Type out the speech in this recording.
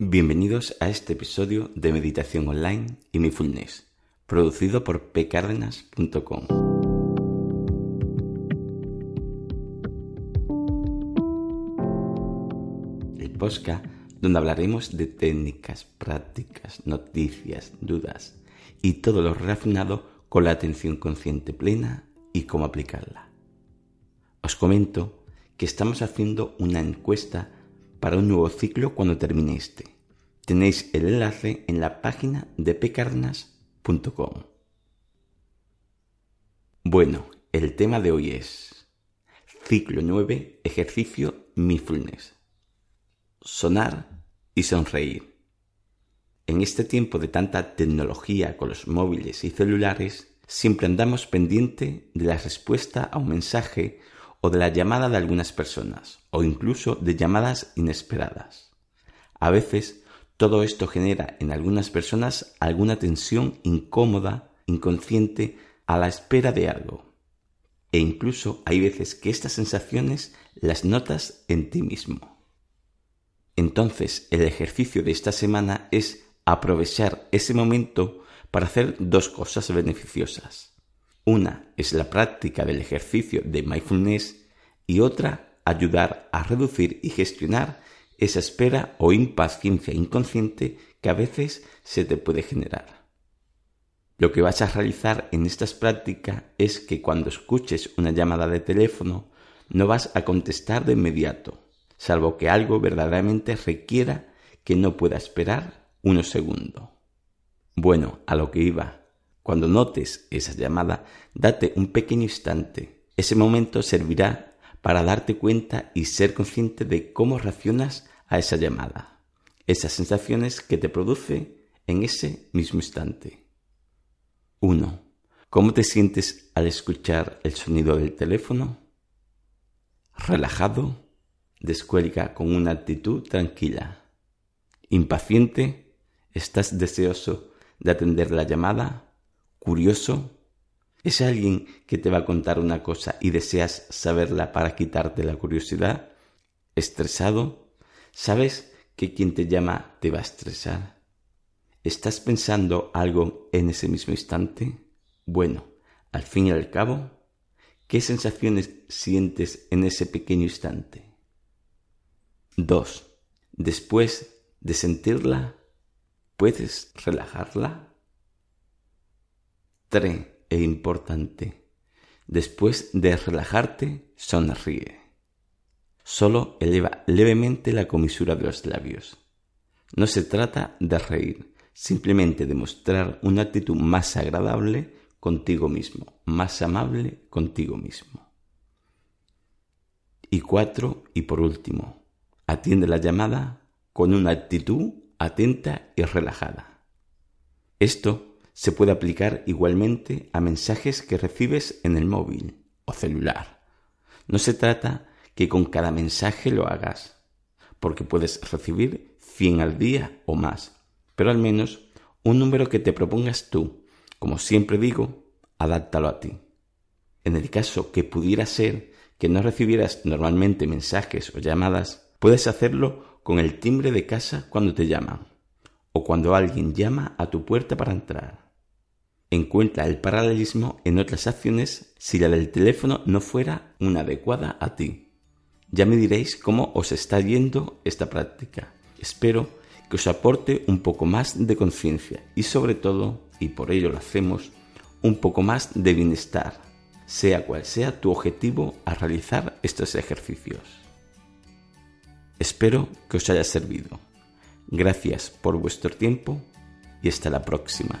Bienvenidos a este episodio de Meditación Online y Mindfulness, producido por pcardenas.com. El podcast donde hablaremos de técnicas, prácticas, noticias, dudas y todo lo relacionado con la atención consciente plena y cómo aplicarla. Os comento que estamos haciendo una encuesta para un nuevo ciclo cuando termine este. Tenéis el enlace en la página de pecarnas.com. Bueno, el tema de hoy es ciclo 9, ejercicio mindfulness. Sonar y sonreír. En este tiempo de tanta tecnología con los móviles y celulares, siempre andamos pendiente de la respuesta a un mensaje o de la llamada de algunas personas, o incluso de llamadas inesperadas. A veces, todo esto genera en algunas personas alguna tensión incómoda, inconsciente, a la espera de algo. E incluso hay veces que estas sensaciones las notas en ti mismo. Entonces, el ejercicio de esta semana es aprovechar ese momento para hacer dos cosas beneficiosas. Una es la práctica del ejercicio de mindfulness y otra ayudar a reducir y gestionar esa espera o impaciencia inconsciente que a veces se te puede generar. Lo que vas a realizar en estas prácticas es que cuando escuches una llamada de teléfono no vas a contestar de inmediato, salvo que algo verdaderamente requiera que no pueda esperar unos segundos. Bueno, a lo que iba. Cuando notes esa llamada, date un pequeño instante. Ese momento servirá para darte cuenta y ser consciente de cómo reaccionas a esa llamada, esas sensaciones que te produce en ese mismo instante. 1. ¿Cómo te sientes al escuchar el sonido del teléfono? Relajado, descuelga con una actitud tranquila. Impaciente, estás deseoso de atender la llamada curioso? ¿Es alguien que te va a contar una cosa y deseas saberla para quitarte la curiosidad? ¿Estresado? ¿Sabes que quien te llama te va a estresar? ¿Estás pensando algo en ese mismo instante? Bueno, al fin y al cabo, ¿qué sensaciones sientes en ese pequeño instante? 2. Después de sentirla, ¿puedes relajarla? 3. E importante. Después de relajarte, sonríe. Solo eleva levemente la comisura de los labios. No se trata de reír, simplemente de mostrar una actitud más agradable contigo mismo, más amable contigo mismo. Y cuatro, y por último, atiende la llamada con una actitud atenta y relajada. Esto se puede aplicar igualmente a mensajes que recibes en el móvil o celular. No se trata que con cada mensaje lo hagas, porque puedes recibir 100 al día o más, pero al menos un número que te propongas tú. Como siempre digo, adáptalo a ti. En el caso que pudiera ser que no recibieras normalmente mensajes o llamadas, puedes hacerlo con el timbre de casa cuando te llaman o cuando alguien llama a tu puerta para entrar. Encuentra el paralelismo en otras acciones si la del teléfono no fuera una adecuada a ti. Ya me diréis cómo os está yendo esta práctica. Espero que os aporte un poco más de conciencia y sobre todo, y por ello lo hacemos, un poco más de bienestar, sea cual sea tu objetivo a realizar estos ejercicios. Espero que os haya servido. Gracias por vuestro tiempo y hasta la próxima.